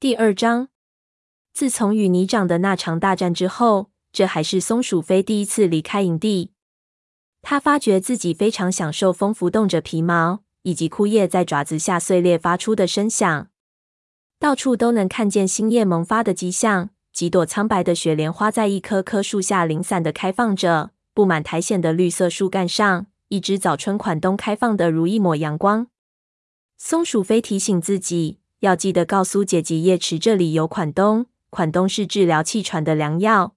第二章。自从与泥长的那场大战之后，这还是松鼠飞第一次离开营地。他发觉自己非常享受风拂动着皮毛，以及枯叶在爪子下碎裂发出的声响。到处都能看见新叶萌发的迹象，几朵苍白的雪莲花在一棵棵树下零散的开放着，布满苔藓的绿色树干上，一只早春款冬开放的如一抹阳光。松鼠飞提醒自己，要记得告诉姐姐叶池，这里有款冬，款冬是治疗气喘的良药。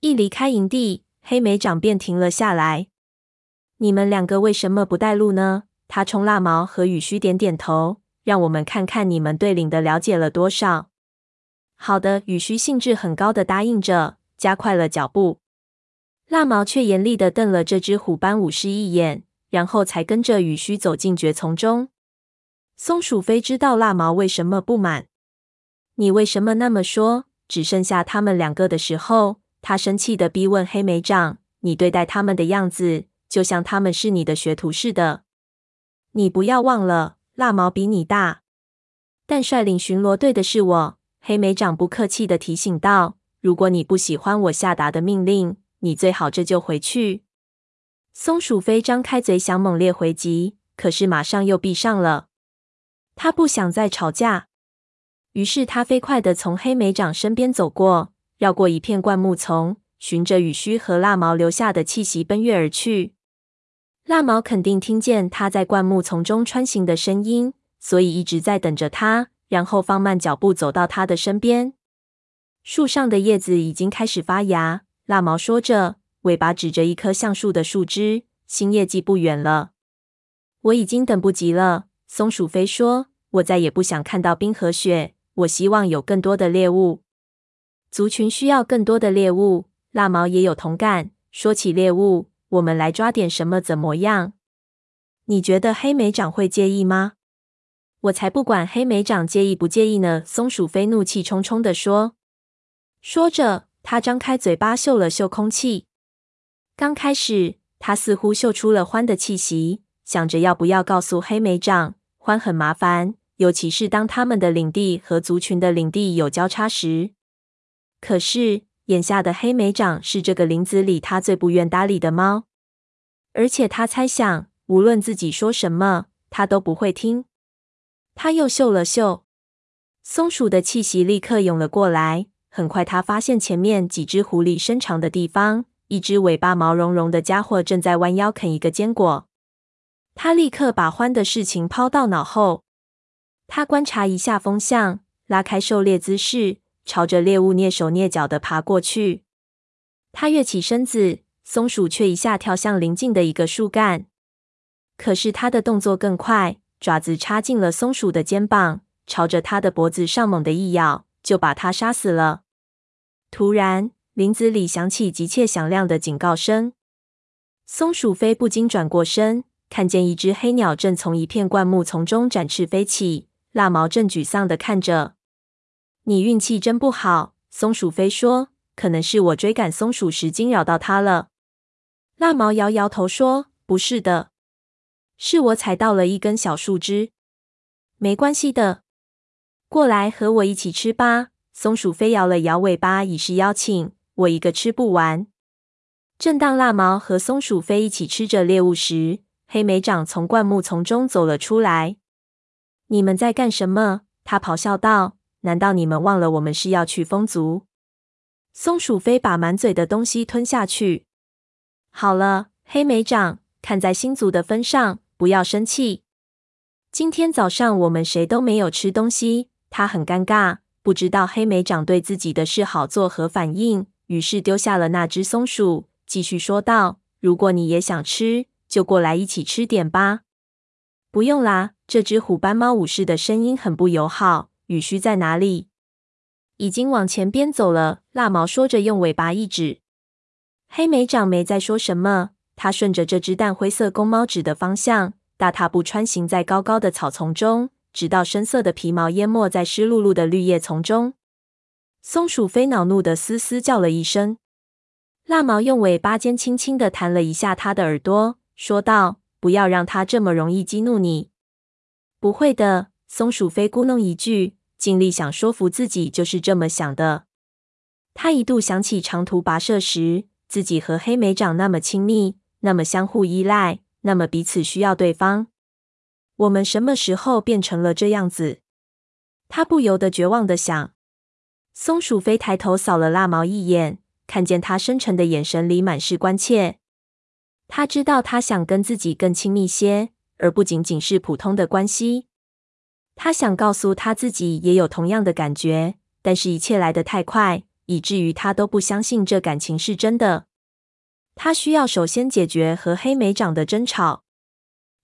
一离开营地，黑莓长便停了下来。你们两个为什么不带路呢？他冲蜡毛和羽须点点头。让我们看看你们对领的了解了多少。好的，羽须兴致很高的答应着，加快了脚步。蜡毛却严厉的瞪了这只虎斑武士一眼，然后才跟着羽须走进蕨丛中。松鼠飞知道蜡毛为什么不满。你为什么那么说？只剩下他们两个的时候，他生气的逼问黑莓长：“你对待他们的样子，就像他们是你的学徒似的。你不要忘了。”蜡毛比你大，但率领巡逻队的是我。黑莓长不客气地提醒道：“如果你不喜欢我下达的命令，你最好这就回去。”松鼠飞张开嘴想猛烈回击，可是马上又闭上了。他不想再吵架，于是他飞快地从黑莓长身边走过，绕过一片灌木丛，循着雨须和蜡毛留下的气息奔跃而去。蜡毛肯定听见他在灌木丛中穿行的声音，所以一直在等着他，然后放慢脚步走到他的身边。树上的叶子已经开始发芽，蜡毛说着，尾巴指着一棵橡树的树枝，新叶季不远了。我已经等不及了，松鼠飞说，我再也不想看到冰和雪，我希望有更多的猎物。族群需要更多的猎物，蜡毛也有同感。说起猎物。我们来抓点什么怎么样？你觉得黑莓长会介意吗？我才不管黑莓长介意不介意呢！松鼠飞怒气冲冲地说。说着，他张开嘴巴嗅了嗅空气。刚开始，他似乎嗅出了獾的气息，想着要不要告诉黑莓长，獾很麻烦，尤其是当他们的领地和族群的领地有交叉时。可是。眼下的黑莓长是这个林子里他最不愿搭理的猫，而且他猜想，无论自己说什么，他都不会听。他又嗅了嗅，松鼠的气息立刻涌了过来。很快，他发现前面几只狐狸伸长的地方，一只尾巴毛茸茸的家伙正在弯腰啃一个坚果。他立刻把獾的事情抛到脑后。他观察一下风向，拉开狩猎姿势。朝着猎物蹑手蹑脚的爬过去，他跃起身子，松鼠却一下跳向邻近的一个树干。可是他的动作更快，爪子插进了松鼠的肩膀，朝着他的脖子上猛地一咬，就把它杀死了。突然，林子里响起急切响亮的警告声。松鼠飞不禁转过身，看见一只黑鸟正从一片灌木丛中展翅飞起，蜡毛正沮丧地看着。你运气真不好，松鼠飞说。可能是我追赶松鼠时惊扰到它了。蜡毛摇摇头说：“不是的，是我踩到了一根小树枝。没关系的，过来和我一起吃吧。”松鼠飞摇了摇尾巴，以示邀请。我一个吃不完。正当蜡毛和松鼠飞一起吃着猎物时，黑莓长从灌木丛中走了出来。你们在干什么？他咆哮道。难道你们忘了我们是要去风族？松鼠飞把满嘴的东西吞下去。好了，黑莓长，看在星族的分上，不要生气。今天早上我们谁都没有吃东西。他很尴尬，不知道黑莓长对自己的事好作何反应，于是丢下了那只松鼠，继续说道：“如果你也想吃，就过来一起吃点吧。”不用啦，这只虎斑猫武士的声音很不友好。雨须在哪里？已经往前边走了。蜡毛说着，用尾巴一指。黑莓长没再说什么，他顺着这只淡灰色公猫指的方向，大踏步穿行在高高的草丛中，直到深色的皮毛淹没在湿漉漉的绿叶丛中。松鼠飞恼怒的嘶嘶叫了一声。蜡毛用尾巴尖轻轻的弹了一下他的耳朵，说道：“不要让他这么容易激怒你。”不会的，松鼠飞咕哝一句。尽力想说服自己就是这么想的。他一度想起长途跋涉时，自己和黑莓长那么亲密，那么相互依赖，那么彼此需要对方。我们什么时候变成了这样子？他不由得绝望地想。松鼠飞抬头扫了蜡毛一眼，看见他深沉的眼神里满是关切。他知道他想跟自己更亲密些，而不仅仅是普通的关系。他想告诉他自己也有同样的感觉，但是一切来得太快，以至于他都不相信这感情是真的。他需要首先解决和黑莓长的争吵。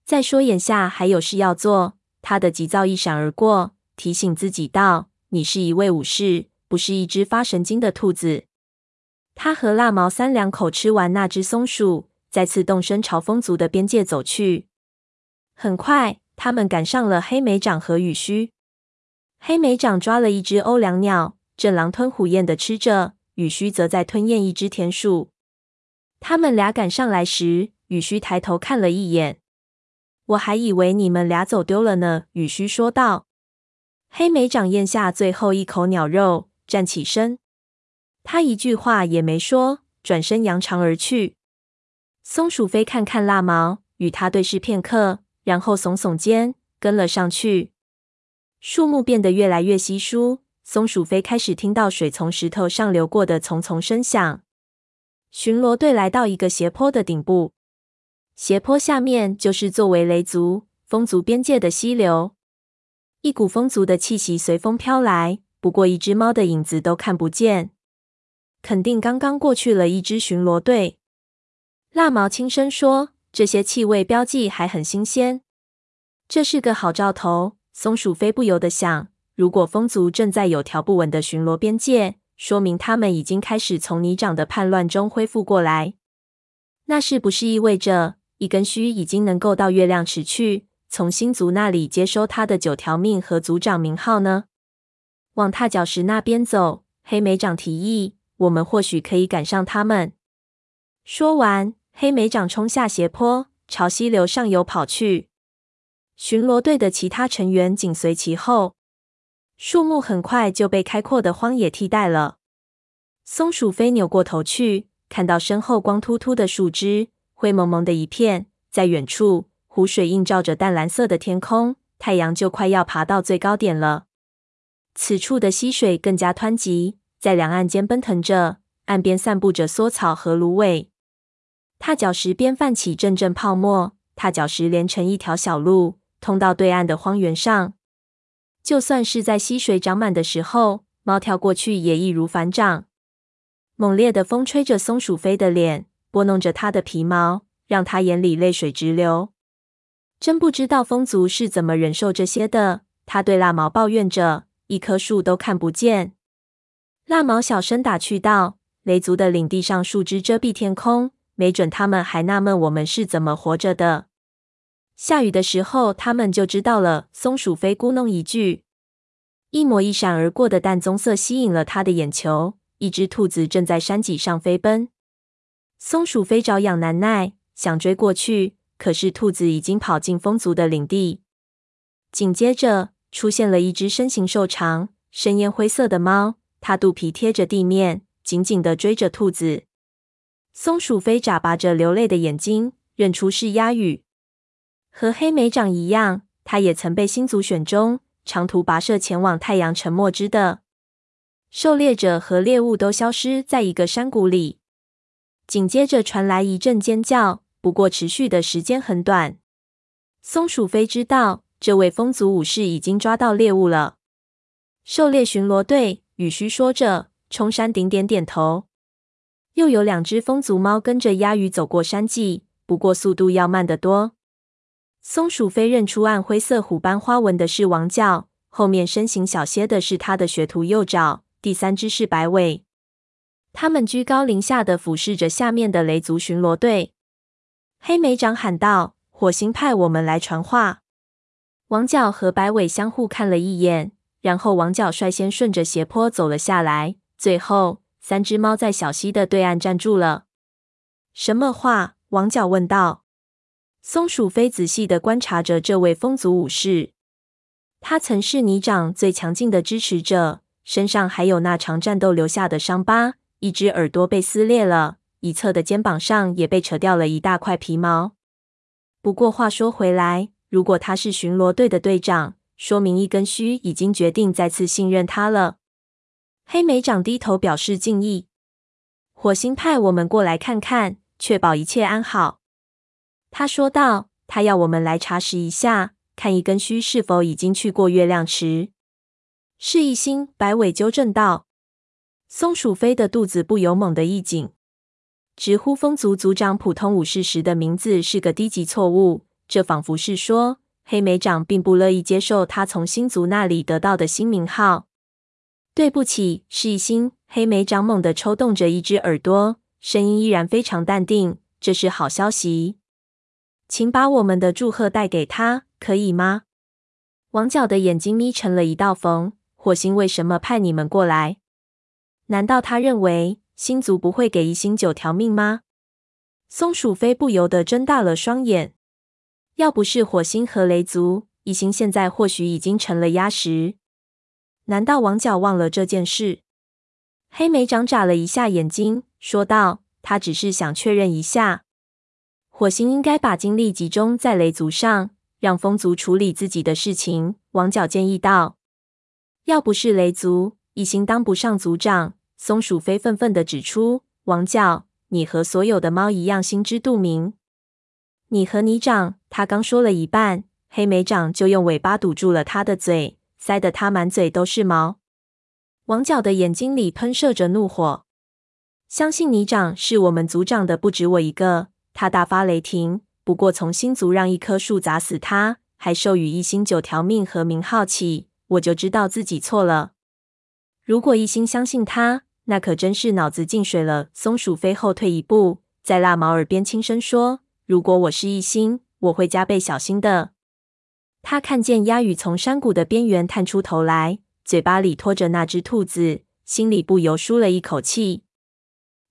再说眼下还有事要做。他的急躁一闪而过，提醒自己道：“你是一位武士。”不是一只发神经的兔子。他和蜡毛三两口吃完那只松鼠，再次动身朝风族的边界走去。很快，他们赶上了黑莓长和雨须。黑莓长抓了一只欧良鸟，正狼吞虎咽的吃着；雨须则在吞咽一只田鼠。他们俩赶上来时，雨须抬头看了一眼。我还以为你们俩走丢了呢，雨须说道。黑莓长咽下最后一口鸟肉。站起身，他一句话也没说，转身扬长而去。松鼠飞看看蜡毛，与他对视片刻，然后耸耸肩，跟了上去。树木变得越来越稀疏，松鼠飞开始听到水从石头上流过的淙淙声响。巡逻队来到一个斜坡的顶部，斜坡下面就是作为雷族、风族边界的溪流。一股风族的气息随风飘来。不过一只猫的影子都看不见，肯定刚刚过去了一支巡逻队。蜡毛轻声说：“这些气味标记还很新鲜，这是个好兆头。”松鼠飞不由得想：如果风族正在有条不紊的巡逻边界，说明他们已经开始从泥掌的叛乱中恢复过来。那是不是意味着一根须已经能够到月亮池去，从星族那里接收他的九条命和族长名号呢？往踏脚石那边走，黑莓长提议：“我们或许可以赶上他们。”说完，黑莓掌冲下斜坡，朝溪流上游跑去。巡逻队的其他成员紧随其后。树木很快就被开阔的荒野替代了。松鼠飞扭过头去，看到身后光秃秃的树枝，灰蒙蒙的一片。在远处，湖水映照着淡蓝色的天空，太阳就快要爬到最高点了。此处的溪水更加湍急，在两岸间奔腾着，岸边散布着梭草和芦苇。踏脚石边泛起阵阵泡沫，踏脚石连成一条小路，通到对岸的荒原上。就算是在溪水涨满的时候，猫跳过去也易如反掌。猛烈的风吹着松鼠飞的脸，拨弄着它的皮毛，让它眼里泪水直流。真不知道风族是怎么忍受这些的，它对蜡毛抱怨着。一棵树都看不见。蜡毛小声打趣道：“雷族的领地上树枝遮蔽天空，没准他们还纳闷我们是怎么活着的。下雨的时候，他们就知道了。”松鼠飞咕哝一句，一抹一闪而过的淡棕色吸引了他的眼球。一只兔子正在山脊上飞奔。松鼠飞着痒难耐，想追过去，可是兔子已经跑进风族的领地。紧接着。出现了一只身形瘦长、深烟灰色的猫，它肚皮贴着地面，紧紧地追着兔子。松鼠飞眨巴着流泪的眼睛，认出是鸭羽。和黑莓长一样，它也曾被星族选中，长途跋涉前往太阳沉没之的。狩猎者和猎物都消失在一个山谷里。紧接着传来一阵尖叫，不过持续的时间很短。松鼠飞知道。这位风族武士已经抓到猎物了。狩猎巡逻队，羽须说着，冲山顶点点头。又有两只风族猫跟着鸭鱼走过山脊，不过速度要慢得多。松鼠飞认出暗灰色虎斑花纹的是王角，后面身形小些的是他的学徒幼爪，第三只是白尾。他们居高临下的俯视着下面的雷族巡逻队。黑莓长喊道：“火星派我们来传话。”王角和白尾相互看了一眼，然后王角率先顺着斜坡走了下来。最后，三只猫在小溪的对岸站住了。什么话？王角问道。松鼠飞仔细的观察着这位风族武士。他曾是泥掌最强劲的支持者，身上还有那场战斗留下的伤疤，一只耳朵被撕裂了，一侧的肩膀上也被扯掉了一大块皮毛。不过话说回来，如果他是巡逻队的队长，说明一根须已经决定再次信任他了。黑莓长低头表示敬意。火星派我们过来看看，确保一切安好。他说道：“他要我们来查实一下。”看一根须是否已经去过月亮池？是一星，白尾纠正道。松鼠飞的肚子不由猛地一紧。直呼风族族长普通武士时的名字是个低级错误，这仿佛是说黑莓长并不乐意接受他从星族那里得到的新名号。对不起，是一星。黑莓长猛地抽动着一只耳朵，声音依然非常淡定。这是好消息，请把我们的祝贺带给他。可以吗？王角的眼睛眯成了一道缝。火星为什么派你们过来？难道他认为星族不会给一星九条命吗？松鼠飞不由得睁大了双眼。要不是火星和雷族，一星现在或许已经成了鸭食。难道王角忘了这件事？黑莓长眨了一下眼睛，说道：“他只是想确认一下，火星应该把精力集中在雷族上。”让风族处理自己的事情，王角建议道：“要不是雷族，一星当不上族长。”松鼠飞愤愤地指出：“王角，你和所有的猫一样，心知肚明。你和你长。”他刚说了一半，黑莓长就用尾巴堵住了他的嘴，塞得他满嘴都是毛。王角的眼睛里喷射着怒火。相信泥长是我们族长的，不止我一个。他大发雷霆。不过，从星族让一棵树砸死他，还授予一星九条命和名号起，我就知道自己错了。如果一心相信他，那可真是脑子进水了。松鼠飞后退一步，在蜡毛耳边轻声说：“如果我是一心，我会加倍小心的。”他看见鸭羽从山谷的边缘探出头来，嘴巴里拖着那只兔子，心里不由舒了一口气。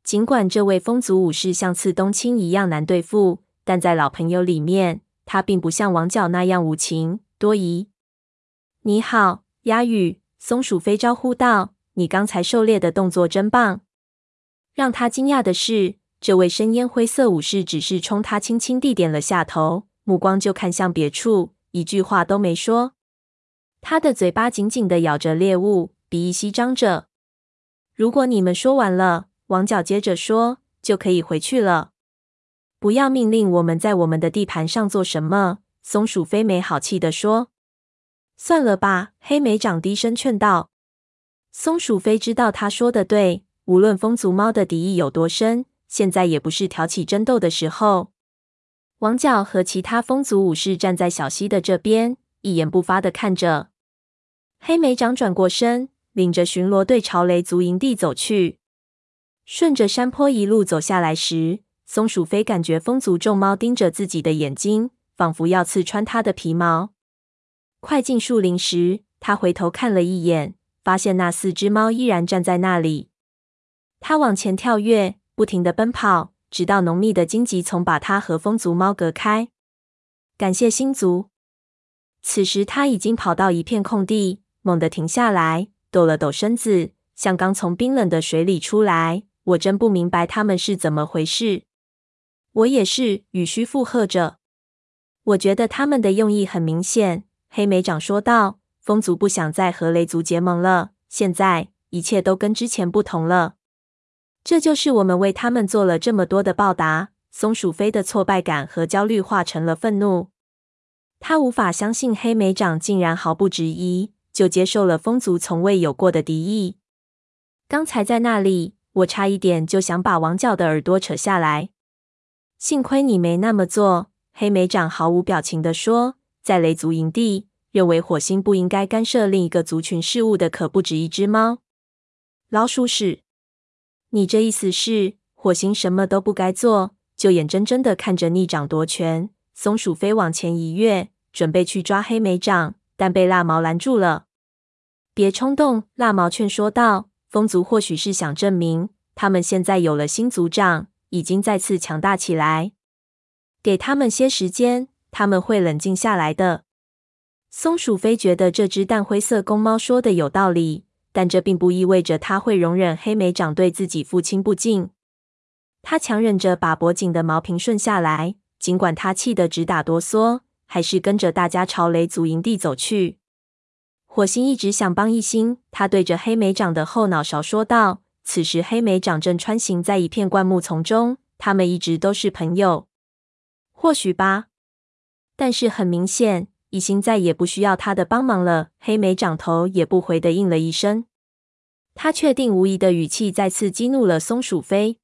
尽管这位风族武士像刺冬青一样难对付。但在老朋友里面，他并不像王角那样无情多疑。你好，鸭羽，松鼠飞招呼道：“你刚才狩猎的动作真棒。”让他惊讶的是，这位深烟灰色武士只是冲他轻轻地点了下头，目光就看向别处，一句话都没说。他的嘴巴紧紧的咬着猎物，鼻翼翕张着。如果你们说完了，王角接着说，就可以回去了。不要命令我们在我们的地盘上做什么。”松鼠飞没好气地说。“算了吧。”黑莓长低声劝道。松鼠飞知道他说的对，无论风族猫的敌意有多深，现在也不是挑起争斗的时候。王角和其他风族武士站在小溪的这边，一言不发的看着。黑莓长转过身，领着巡逻队朝雷族营地走去。顺着山坡一路走下来时，松鼠飞感觉风族众猫盯着自己的眼睛，仿佛要刺穿它的皮毛。快进树林时，他回头看了一眼，发现那四只猫依然站在那里。他往前跳跃，不停的奔跑，直到浓密的荆棘丛把他和风族猫隔开。感谢星族。此时他已经跑到一片空地，猛地停下来，抖了抖身子，像刚从冰冷的水里出来。我真不明白他们是怎么回事。我也是，羽须附和着。我觉得他们的用意很明显，黑莓长说道：“风族不想再和雷族结盟了，现在一切都跟之前不同了。这就是我们为他们做了这么多的报答。”松鼠飞的挫败感和焦虑化成了愤怒。他无法相信黑莓长竟然毫不质疑就接受了风族从未有过的敌意。刚才在那里，我差一点就想把王角的耳朵扯下来。幸亏你没那么做，黑莓长毫无表情地说。在雷族营地，认为火星不应该干涉另一个族群事务的可不止一只猫。老鼠屎！你这意思是，火星什么都不该做，就眼睁睁的看着逆长夺权？松鼠飞往前一跃，准备去抓黑莓长，但被蜡毛拦住了。别冲动，蜡毛劝说道。风族或许是想证明，他们现在有了新族长。已经再次强大起来，给他们些时间，他们会冷静下来的。松鼠飞觉得这只淡灰色公猫说的有道理，但这并不意味着他会容忍黑莓长对自己父亲不敬。他强忍着把脖颈的毛平顺下来，尽管他气得直打哆嗦，还是跟着大家朝雷族营地走去。火星一直想帮一星，他对着黑莓长的后脑勺说道。此时，黑莓长正穿行在一片灌木丛中，他们一直都是朋友。或许吧，但是很明显，一星再也不需要他的帮忙了。黑莓长头也不回的应了一声。他确定无疑的语气再次激怒了松鼠飞。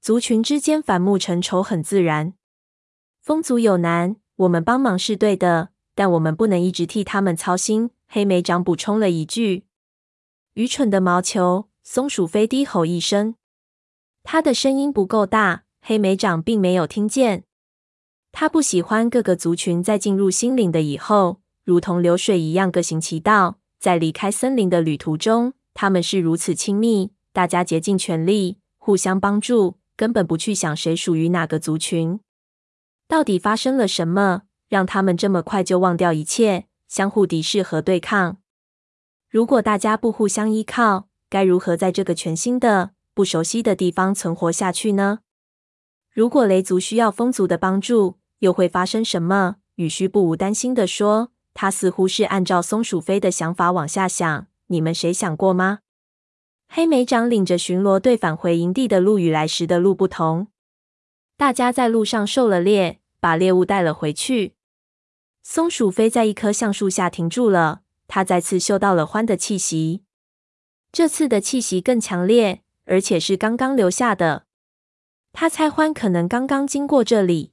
族群之间反目成仇很自然。风族有难，我们帮忙是对的，但我们不能一直替他们操心。黑莓长补充了一句：“愚蠢的毛球。”松鼠飞低吼一声，他的声音不够大，黑莓长并没有听见。他不喜欢各个族群在进入心灵的以后，如同流水一样各行其道。在离开森林的旅途中，他们是如此亲密，大家竭尽全力，互相帮助。根本不去想谁属于哪个族群。到底发生了什么，让他们这么快就忘掉一切，相互敌视和对抗？如果大家不互相依靠，该如何在这个全新的、不熟悉的地方存活下去呢？如果雷族需要风族的帮助，又会发生什么？雨须不无担心地说。他似乎是按照松鼠飞的想法往下想。你们谁想过吗？黑莓长领着巡逻队返回营地的路与来时的路不同。大家在路上狩了猎，把猎物带了回去。松鼠飞在一棵橡树下停住了，他再次嗅到了獾的气息。这次的气息更强烈，而且是刚刚留下的。他猜獾可能刚刚经过这里。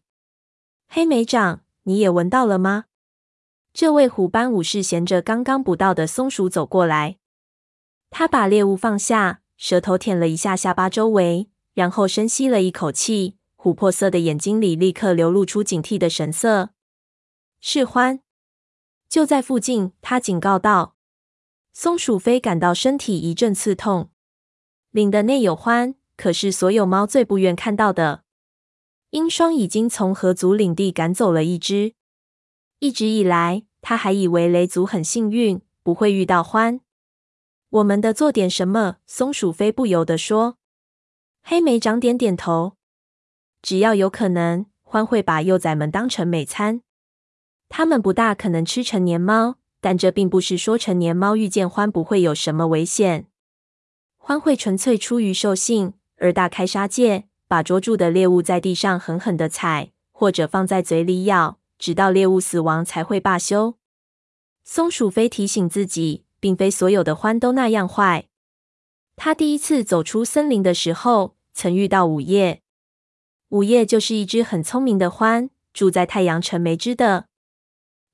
黑莓长，你也闻到了吗？这位虎斑武士衔着刚刚捕到的松鼠走过来。他把猎物放下，舌头舔了一下下巴周围，然后深吸了一口气。琥珀色的眼睛里立刻流露出警惕的神色。是獾，就在附近。他警告道。松鼠飞感到身体一阵刺痛。领的内有獾，可是所有猫最不愿看到的。鹰霜已经从河族领地赶走了一只。一直以来，他还以为雷族很幸运，不会遇到獾。我们得做点什么，松鼠飞不由得说。黑莓长点点头。只要有可能，獾会把幼崽们当成美餐。他们不大可能吃成年猫，但这并不是说成年猫遇见獾不会有什么危险。獾会纯粹出于兽性而大开杀戒，把捉住的猎物在地上狠狠地踩，或者放在嘴里咬，直到猎物死亡才会罢休。松鼠飞提醒自己。并非所有的獾都那样坏。他第一次走出森林的时候，曾遇到午夜。午夜就是一只很聪明的獾，住在太阳城梅枝的。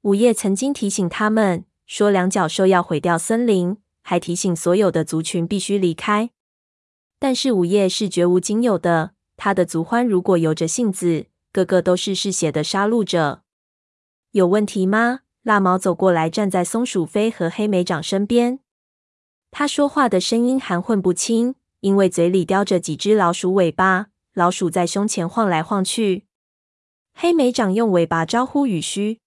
午夜曾经提醒他们说，两角兽要毁掉森林，还提醒所有的族群必须离开。但是午夜是绝无仅有的，他的族欢如果由着性子，个个都是嗜血的杀戮者。有问题吗？辣毛走过来，站在松鼠飞和黑莓长身边。他说话的声音含混不清，因为嘴里叼着几只老鼠尾巴，老鼠在胸前晃来晃去。黑莓长用尾巴招呼羽须。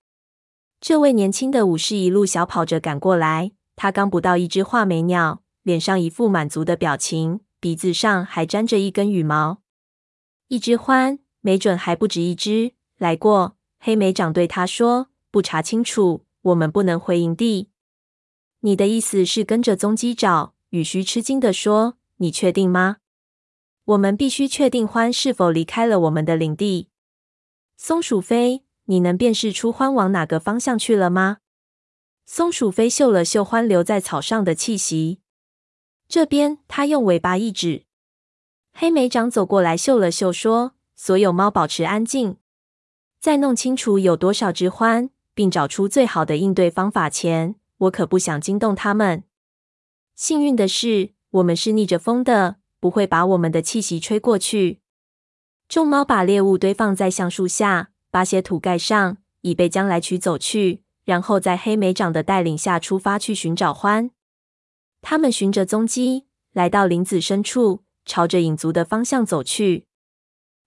这位年轻的武士一路小跑着赶过来。他刚捕到一只画眉鸟，脸上一副满足的表情，鼻子上还沾着一根羽毛。一只獾，没准还不止一只，来过。黑莓长对他说。不查清楚，我们不能回营地。你的意思是跟着踪迹找？羽须吃惊地说：“你确定吗？我们必须确定獾是否离开了我们的领地。”松鼠飞，你能辨识出獾往哪个方向去了吗？松鼠飞嗅了嗅獾留在草上的气息，这边，他用尾巴一指。黑莓长走过来嗅了嗅，说：“所有猫保持安静，在弄清楚有多少只獾。”并找出最好的应对方法前，我可不想惊动他们。幸运的是，我们是逆着风的，不会把我们的气息吹过去。众猫把猎物堆放在橡树下，把些土盖上，以备将来取走去。然后在黑莓长的带领下出发去寻找獾。他们循着踪迹来到林子深处，朝着影族的方向走去。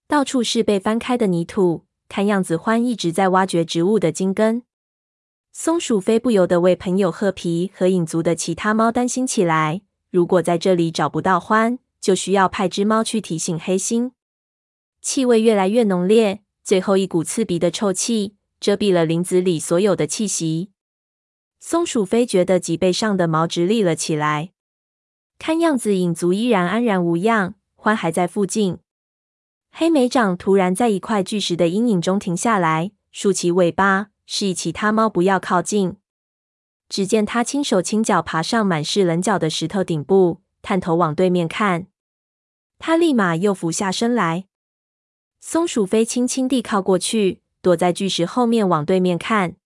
到处是被翻开的泥土。看样子，獾一直在挖掘植物的茎根。松鼠飞不由得为朋友褐皮和影族的其他猫担心起来。如果在这里找不到獾，就需要派只猫去提醒黑猩。气味越来越浓烈，最后一股刺鼻的臭气遮蔽了林子里所有的气息。松鼠飞觉得脊背上的毛直立了起来。看样子影族依然安然无恙，獾还在附近。黑莓长突然在一块巨石的阴影中停下来，竖起尾巴，示意其他猫不要靠近。只见他轻手轻脚爬上满是棱角的石头顶部，探头往对面看。他立马又俯下身来。松鼠飞轻轻地靠过去，躲在巨石后面往对面看。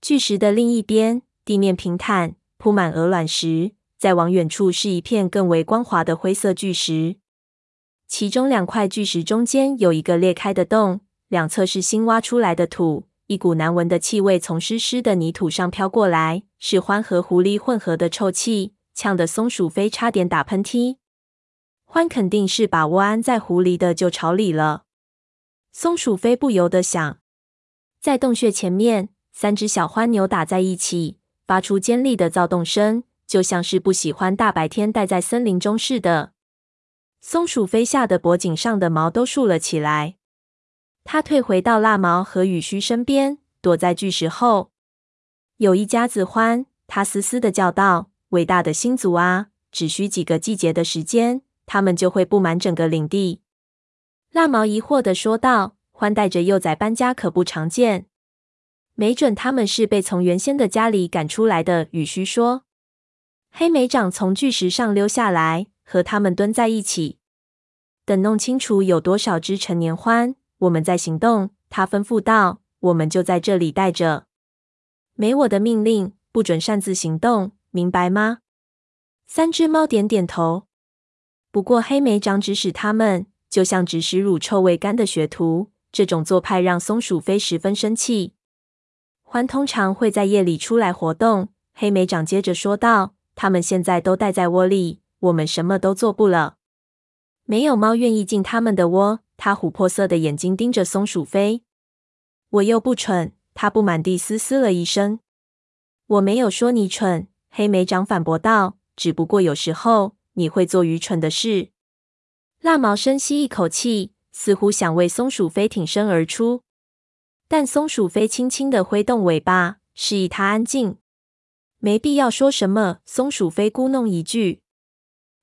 巨石的另一边，地面平坦，铺满鹅卵石。再往远处是一片更为光滑的灰色巨石。其中两块巨石中间有一个裂开的洞，两侧是新挖出来的土。一股难闻的气味从湿湿的泥土上飘过来，是獾和狐狸混合的臭气，呛得松鼠飞差点打喷嚏。獾肯定是把窝安在狐狸的旧巢里了。松鼠飞不由得想，在洞穴前面，三只小獾扭打在一起，发出尖利的躁动声，就像是不喜欢大白天待在森林中似的。松鼠飞吓得脖颈上的毛都竖了起来。它退回到蜡毛和羽须身边，躲在巨石后。有一家子獾，他嘶嘶的叫道：“伟大的星族啊！只需几个季节的时间，他们就会布满整个领地。”蜡毛疑惑的说道：“獾带着幼崽搬家可不常见，没准他们是被从原先的家里赶出来的。”羽须说。黑莓长从巨石上溜下来，和他们蹲在一起，等弄清楚有多少只成年獾。我们在行动，他吩咐道：“我们就在这里待着，没我的命令，不准擅自行动，明白吗？”三只猫点点头。不过黑莓长指使他们，就像指使乳臭未干的学徒，这种做派让松鼠飞十分生气。獾通常会在夜里出来活动，黑莓长接着说道：“他们现在都待在窝里，我们什么都做不了。没有猫愿意进他们的窝。”他琥珀色的眼睛盯着松鼠飞，我又不蠢。他不满地嘶嘶了一声。我没有说你蠢，黑莓长反驳道。只不过有时候你会做愚蠢的事。蜡毛深吸一口气，似乎想为松鼠飞挺身而出，但松鼠飞轻轻的挥动尾巴，示意他安静。没必要说什么。松鼠飞咕噥一句：“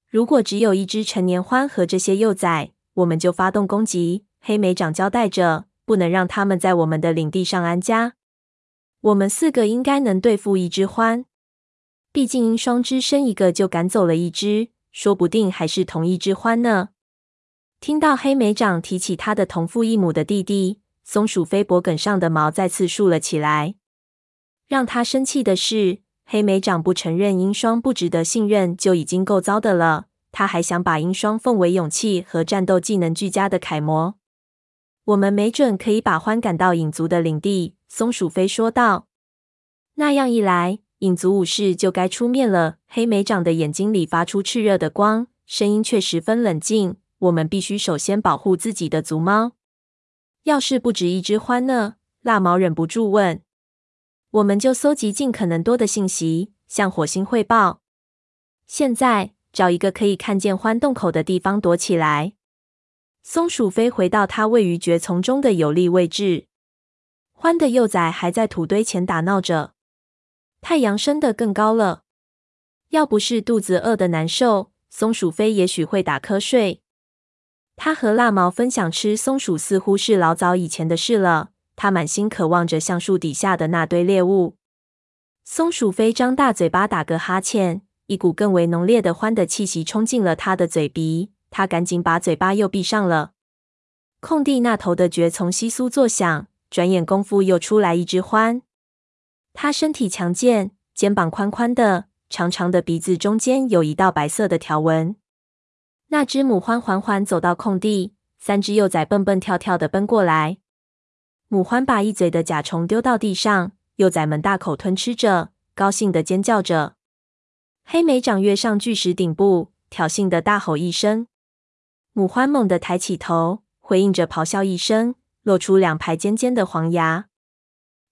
如果只有一只成年獾和这些幼崽。”我们就发动攻击。黑莓长交代着，不能让他们在我们的领地上安家。我们四个应该能对付一只獾，毕竟鹰双只生一个就赶走了一只，说不定还是同一只獾呢。听到黑莓长提起他的同父异母的弟弟，松鼠飞脖梗上的毛再次竖了起来。让他生气的是，黑莓长不承认鹰双不值得信任就已经够糟的了。他还想把鹰双奉为勇气和战斗技能俱佳的楷模。我们没准可以把獾赶到影族的领地，松鼠飞说道。那样一来，影族武士就该出面了。黑莓长的眼睛里发出炽热的光，声音却十分冷静。我们必须首先保护自己的族猫。要是不止一只獾呢？蜡毛忍不住问。我们就搜集尽可能多的信息，向火星汇报。现在。找一个可以看见獾洞口的地方躲起来。松鼠飞回到它位于蕨丛中的有利位置。獾的幼崽还在土堆前打闹着。太阳升得更高了。要不是肚子饿得难受，松鼠飞也许会打瞌睡。它和蜡毛分享吃松鼠，似乎是老早以前的事了。他满心渴望着橡树底下的那堆猎物。松鼠飞张大嘴巴打个哈欠。一股更为浓烈的獾的气息冲进了他的嘴鼻，他赶紧把嘴巴又闭上了。空地那头的蕨丛窸窣作响，转眼功夫又出来一只獾。它身体强健，肩膀宽宽的，长长的鼻子中间有一道白色的条纹。那只母獾缓缓走到空地，三只幼崽蹦蹦跳跳的奔过来。母獾把一嘴的甲虫丢到地上，幼崽们大口吞吃着，高兴的尖叫着。黑莓长跃上巨石顶部，挑衅的大吼一声。母獾猛地抬起头，回应着咆哮一声，露出两排尖尖的黄牙。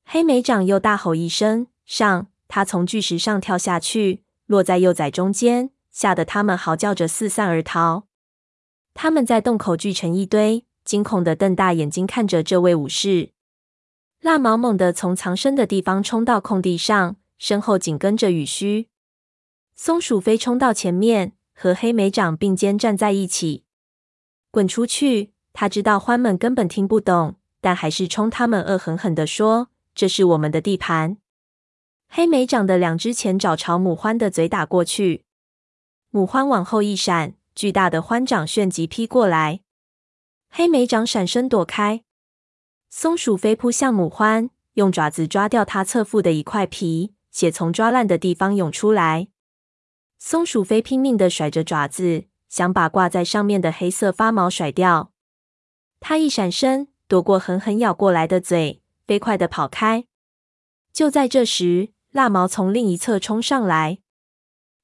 黑莓长又大吼一声：“上！”他从巨石上跳下去，落在幼崽中间，吓得他们嚎叫着四散而逃。他们在洞口聚成一堆，惊恐的瞪大眼睛看着这位武士。蜡毛猛地从藏身的地方冲到空地上，身后紧跟着雨须。松鼠飞冲到前面，和黑莓长并肩站在一起。滚出去！他知道獾们根本听不懂，但还是冲他们恶狠狠地说：“这是我们的地盘。”黑莓长的两只前爪朝母獾的嘴打过去，母獾往后一闪，巨大的獾掌旋即劈过来。黑莓长闪身躲开，松鼠飞扑向母獾，用爪子抓掉它侧腹的一块皮，血从抓烂的地方涌出来。松鼠飞拼命地甩着爪子，想把挂在上面的黑色发毛甩掉。它一闪身，躲过狠狠咬过来的嘴，飞快地跑开。就在这时，蜡毛从另一侧冲上来，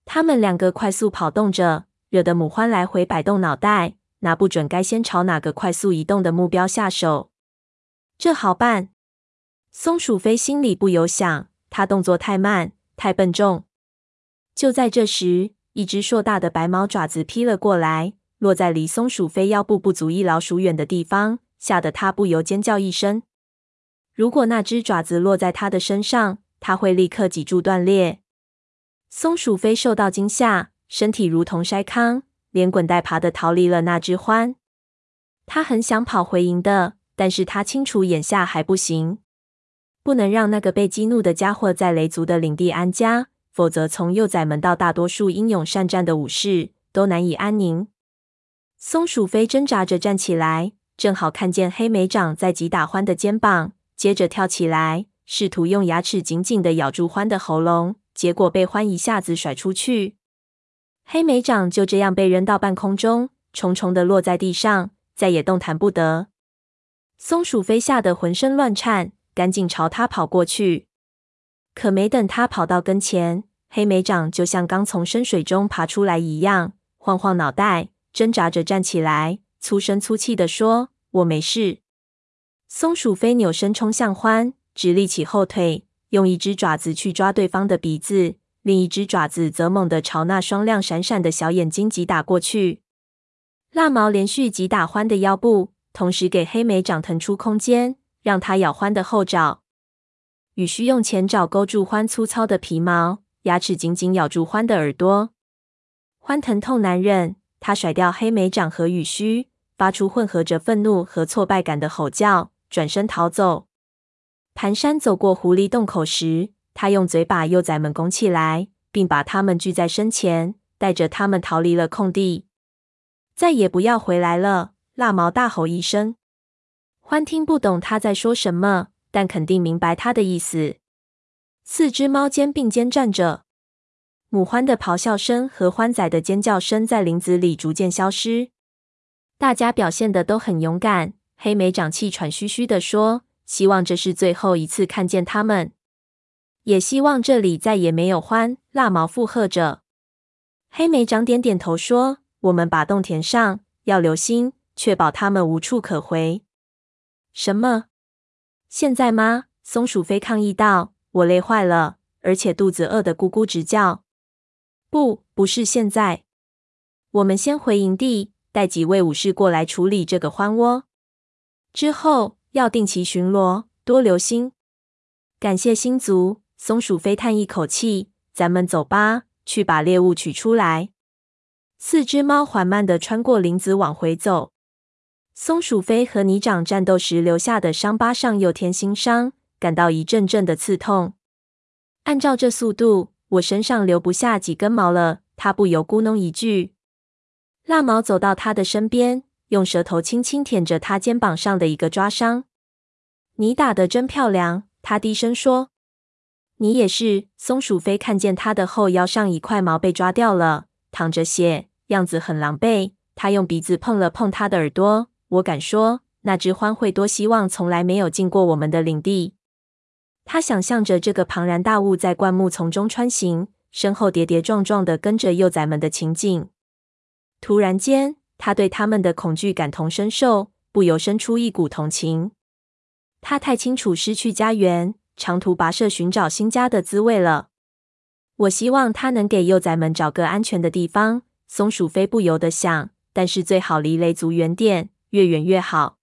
他们两个快速跑动着，惹得母獾来回摆动脑袋，拿不准该先朝哪个快速移动的目标下手。这好办，松鼠飞心里不由想，他动作太慢，太笨重。就在这时，一只硕大的白毛爪子劈了过来，落在离松鼠飞腰部不足一老鼠远的地方，吓得他不由尖叫一声。如果那只爪子落在他的身上，他会立刻脊柱断裂。松鼠飞受到惊吓，身体如同筛糠，连滚带爬的逃离了那只獾。他很想跑回营的，但是他清楚眼下还不行，不能让那个被激怒的家伙在雷族的领地安家，否则从幼崽们到大多数英勇善战的武士都难以安宁。松鼠飞挣扎着站起来，正好看见黑莓长在击打獾的肩膀，接着跳起来。试图用牙齿紧紧地咬住獾的喉咙，结果被獾一下子甩出去。黑莓长就这样被扔到半空中，重重的落在地上，再也动弹不得。松鼠飞吓得浑身乱颤，赶紧朝他跑过去。可没等他跑到跟前，黑莓长就像刚从深水中爬出来一样，晃晃脑袋，挣扎着站起来，粗声粗气地说：“我没事。”松鼠飞扭身冲向欢。直立起后腿，用一只爪子去抓对方的鼻子，另一只爪子则猛地朝那双亮闪闪的小眼睛击打过去。蜡毛连续击打獾的腰部，同时给黑莓掌腾出空间，让它咬獾的后爪。雨须用前爪勾住獾粗糙的皮毛，牙齿紧紧咬住獾的耳朵。獾疼痛难忍，他甩掉黑莓掌和雨须，发出混合着愤怒和挫败感的吼叫，转身逃走。蹒跚走过狐狸洞口时，他用嘴把幼崽们拱起来，并把他们聚在身前，带着他们逃离了空地。再也不要回来了！蜡毛大吼一声。獾听不懂他在说什么，但肯定明白他的意思。四只猫肩并肩站着，母獾的咆哮声和獾仔的尖叫声在林子里逐渐消失。大家表现的都很勇敢。黑莓长气喘吁吁的说。希望这是最后一次看见他们，也希望这里再也没有獾。蜡毛附和着。黑莓长点点头说：“我们把洞填上，要留心，确保他们无处可回。”什么？现在吗？松鼠飞抗议道：“我累坏了，而且肚子饿得咕咕直叫。”不，不是现在。我们先回营地，带几位武士过来处理这个獾窝，之后。要定期巡逻，多留心。感谢星族，松鼠飞叹一口气：“咱们走吧，去把猎物取出来。”四只猫缓慢地穿过林子往回走。松鼠飞和泥掌战斗时留下的伤疤上又添新伤，感到一阵阵的刺痛。按照这速度，我身上留不下几根毛了。他不由咕哝一句。蜡毛走到他的身边。用舌头轻轻舔着他肩膀上的一个抓伤。你打得真漂亮，他低声说。你也是。松鼠飞看见他的后腰上一块毛被抓掉了，淌着血，样子很狼狈。他用鼻子碰了碰他的耳朵。我敢说，那只獾会多希望从来没有进过我们的领地。他想象着这个庞然大物在灌木丛中穿行，身后跌跌撞撞的跟着幼崽们的情景。突然间。他对他们的恐惧感同身受，不由生出一股同情。他太清楚失去家园、长途跋涉寻找新家的滋味了。我希望他能给幼崽们找个安全的地方。松鼠飞不由得想，但是最好离雷族远点，越远越好。